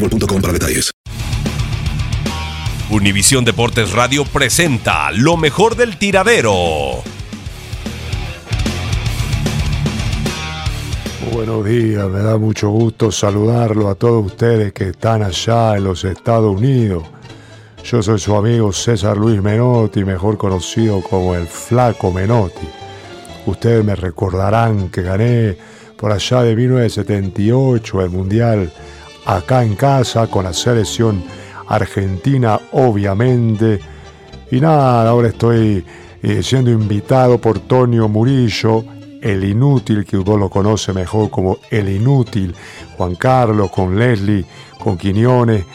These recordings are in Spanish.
boostmobile.com Deportes Radio presenta lo mejor del tiradero. Buenos días, me da mucho gusto saludarlo a todos ustedes que están allá en los Estados Unidos. Yo soy su amigo César Luis Menotti, mejor conocido como el Flaco Menotti. Ustedes me recordarán que gané por allá de 1978 el Mundial acá en casa con la selección argentina, obviamente. Y nada, ahora estoy eh, siendo invitado por Tonio Murillo, el inútil, que uno lo conoce mejor como el inútil, Juan Carlos, con Leslie, con Quiñones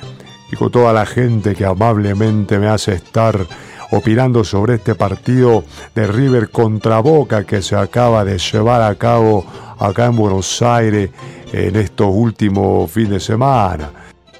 y con toda la gente que amablemente me hace estar opinando sobre este partido de River contra Boca que se acaba de llevar a cabo acá en Buenos Aires en estos últimos fines de semana.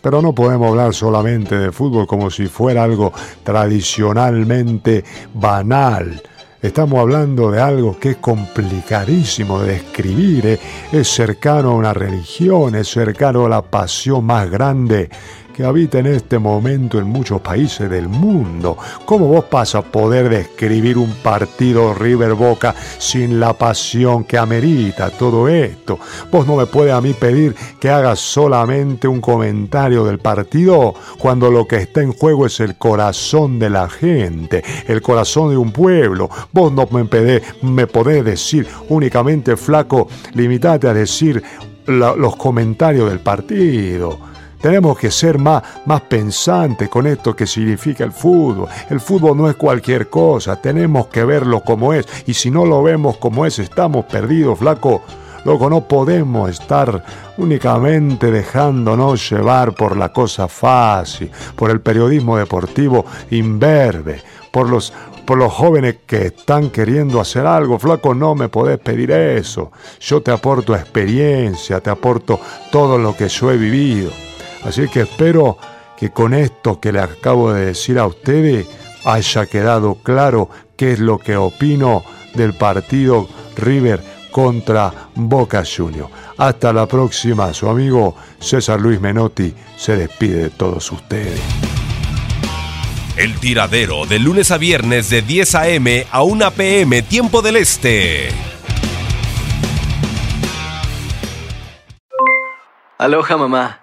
Pero no podemos hablar solamente de fútbol como si fuera algo tradicionalmente banal. Estamos hablando de algo que es complicadísimo de describir, ¿eh? es cercano a una religión, es cercano a la pasión más grande que habita en este momento en muchos países del mundo. ¿Cómo vos vas a poder describir un partido River Boca sin la pasión que amerita todo esto? Vos no me puedes a mí pedir que haga solamente un comentario del partido cuando lo que está en juego es el corazón de la gente, el corazón de un pueblo. Vos no me, pedé, me podés decir únicamente flaco, limitate a decir los comentarios del partido. Tenemos que ser más, más pensantes con esto que significa el fútbol. El fútbol no es cualquier cosa, tenemos que verlo como es. Y si no lo vemos como es, estamos perdidos, flaco. Loco, no podemos estar únicamente dejándonos llevar por la cosa fácil, por el periodismo deportivo imberbe, por los, por los jóvenes que están queriendo hacer algo. Flaco, no me podés pedir eso. Yo te aporto experiencia, te aporto todo lo que yo he vivido. Así que espero que con esto que le acabo de decir a ustedes haya quedado claro qué es lo que opino del partido River contra Boca Juniors. Hasta la próxima, su amigo César Luis Menotti se despide de todos ustedes. El tiradero de lunes a viernes de 10 a.m. a 1 p.m. tiempo del este. Aloha mamá.